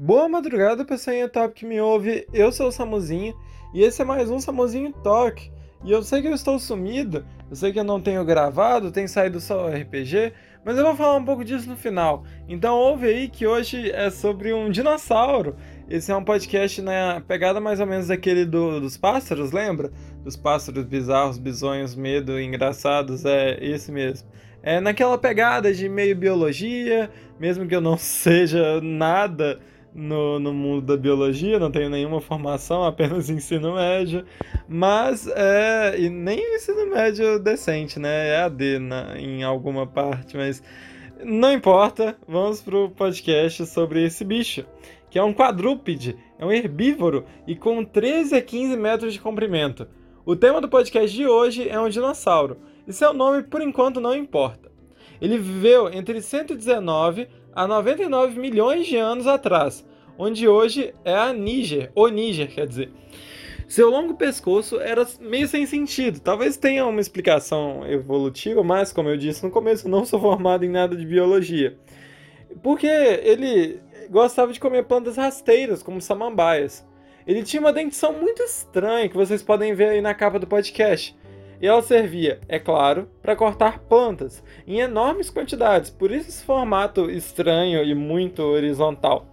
Boa madrugada, pessoinha top que me ouve. Eu sou o Samuzinho e esse é mais um Samuzinho Talk. E eu sei que eu estou sumido, eu sei que eu não tenho gravado, tem saído só RPG, mas eu vou falar um pouco disso no final. Então ouve aí que hoje é sobre um dinossauro. Esse é um podcast na né, pegada mais ou menos daquele do, dos pássaros, lembra? Dos pássaros bizarros, bizonhos, medo, engraçados, é esse mesmo. É naquela pegada de meio biologia, mesmo que eu não seja nada no, no mundo da biologia, não tenho nenhuma formação, apenas ensino médio, mas é, e nem ensino médio decente, né? É AD na, em alguma parte, mas não importa, vamos pro podcast sobre esse bicho, que é um quadrúpede, é um herbívoro e com 13 a 15 metros de comprimento. O tema do podcast de hoje é um dinossauro, e seu nome por enquanto não importa. Ele viveu entre 119 a 99 milhões de anos atrás, onde hoje é a Níger, ou Níger, quer dizer. Seu longo pescoço era meio sem sentido. Talvez tenha uma explicação evolutiva, mas, como eu disse no começo, não sou formado em nada de biologia. Porque ele gostava de comer plantas rasteiras, como samambaias. Ele tinha uma dentição muito estranha, que vocês podem ver aí na capa do podcast e ela servia, é claro, para cortar plantas em enormes quantidades, por isso esse formato estranho e muito horizontal.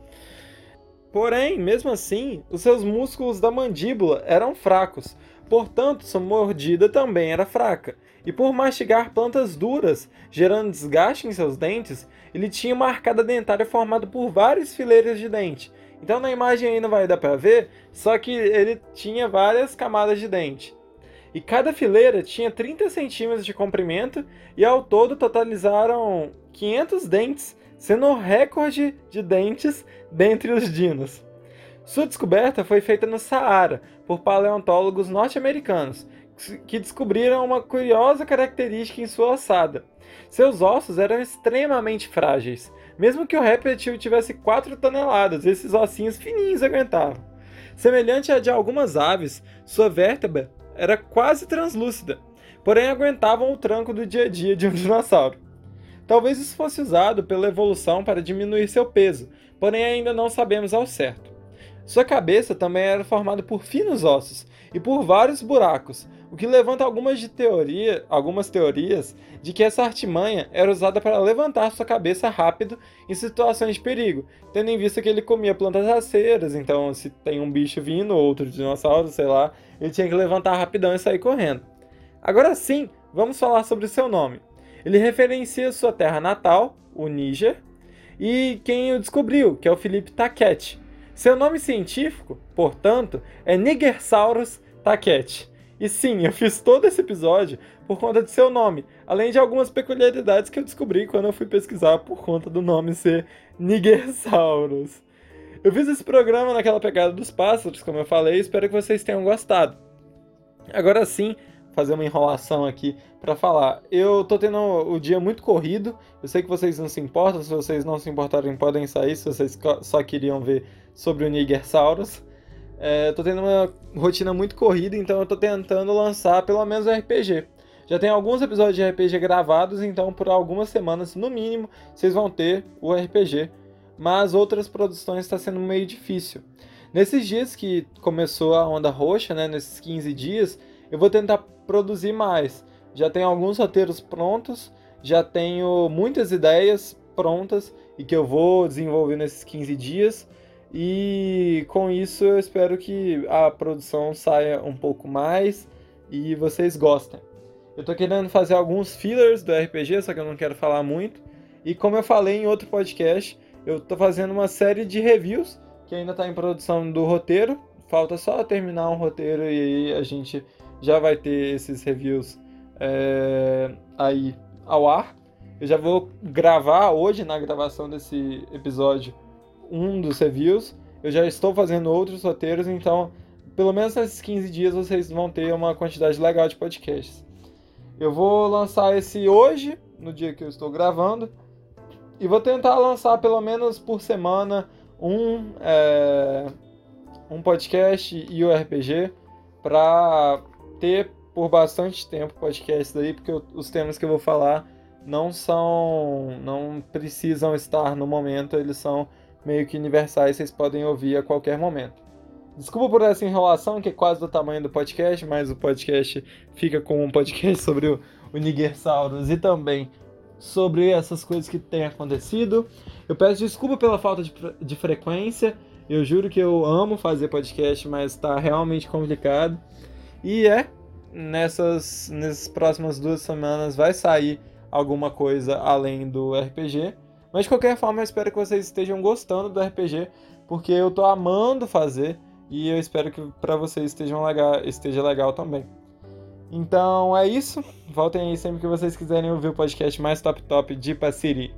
Porém, mesmo assim, os seus músculos da mandíbula eram fracos, portanto, sua mordida também era fraca. E por mastigar plantas duras, gerando desgaste em seus dentes, ele tinha uma arcada dentária formada por várias fileiras de dente. Então na imagem aí não vai dar para ver, só que ele tinha várias camadas de dente e cada fileira tinha 30 centímetros de comprimento e ao todo totalizaram 500 dentes, sendo o recorde de dentes dentre os dinos. Sua descoberta foi feita no Saara por paleontólogos norte-americanos, que descobriram uma curiosa característica em sua ossada. Seus ossos eram extremamente frágeis. Mesmo que o réptil tivesse 4 toneladas, esses ossinhos fininhos aguentavam. Semelhante a de algumas aves, sua vértebra era quase translúcida, porém aguentavam o tranco do dia a dia de um dinossauro. Talvez isso fosse usado pela evolução para diminuir seu peso, porém ainda não sabemos ao certo. Sua cabeça também era formada por finos ossos e por vários buracos, o que levanta algumas, de teoria, algumas teorias de que essa artimanha era usada para levantar sua cabeça rápido em situações de perigo, tendo em vista que ele comia plantas raceiras, então se tem um bicho vindo, outro dinossauro, sei lá, ele tinha que levantar rapidão e sair correndo. Agora sim, vamos falar sobre seu nome. Ele referencia sua terra natal, o Níger, e quem o descobriu, que é o Felipe Taquete. Seu nome científico, portanto, é Nigersaurus taquete. E sim, eu fiz todo esse episódio por conta de seu nome, além de algumas peculiaridades que eu descobri quando eu fui pesquisar por conta do nome ser Nigersaurus. Eu fiz esse programa naquela pegada dos pássaros, como eu falei, espero que vocês tenham gostado. Agora sim, fazer uma enrolação aqui para falar. Eu tô tendo o dia muito corrido. Eu sei que vocês não se importam, se vocês não se importarem podem sair, se vocês só queriam ver sobre o Nigersaurus. É, tô tendo uma rotina muito corrida, então eu tô tentando lançar pelo menos um RPG. Já tem alguns episódios de RPG gravados, então por algumas semanas, no mínimo, vocês vão ter o RPG. Mas outras produções está sendo meio difícil. Nesses dias que começou a onda roxa, né, nesses 15 dias, eu vou tentar produzir mais. Já tenho alguns roteiros prontos, já tenho muitas ideias prontas e que eu vou desenvolver nesses 15 dias. E com isso eu espero que a produção saia um pouco mais e vocês gostem. Eu tô querendo fazer alguns fillers do RPG, só que eu não quero falar muito. E como eu falei em outro podcast, eu tô fazendo uma série de reviews que ainda tá em produção do roteiro. Falta só terminar um roteiro e aí a gente já vai ter esses reviews é, aí ao ar. Eu já vou gravar hoje na gravação desse episódio um dos reviews. Eu já estou fazendo outros roteiros, então pelo menos nesses 15 dias vocês vão ter uma quantidade legal de podcasts. Eu vou lançar esse hoje, no dia que eu estou gravando, e vou tentar lançar pelo menos por semana um, é, um podcast e o RPG para ter por bastante tempo podcast daí, porque os temas que eu vou falar não são, não precisam estar no momento, eles são meio que universais, vocês podem ouvir a qualquer momento. Desculpa por essa enrolação, que é quase do tamanho do podcast, mas o podcast fica com um podcast sobre o, o Nigersaurus e também sobre essas coisas que têm acontecido. Eu peço desculpa pela falta de, de frequência. Eu juro que eu amo fazer podcast, mas está realmente complicado. E é, nessas, nessas próximas duas semanas vai sair alguma coisa além do RPG. Mas de qualquer forma, eu espero que vocês estejam gostando do RPG, porque eu tô amando fazer e eu espero que para vocês estejam legal, esteja legal também. Então é isso. Voltem aí sempre que vocês quiserem ouvir o podcast mais top top de Passiri.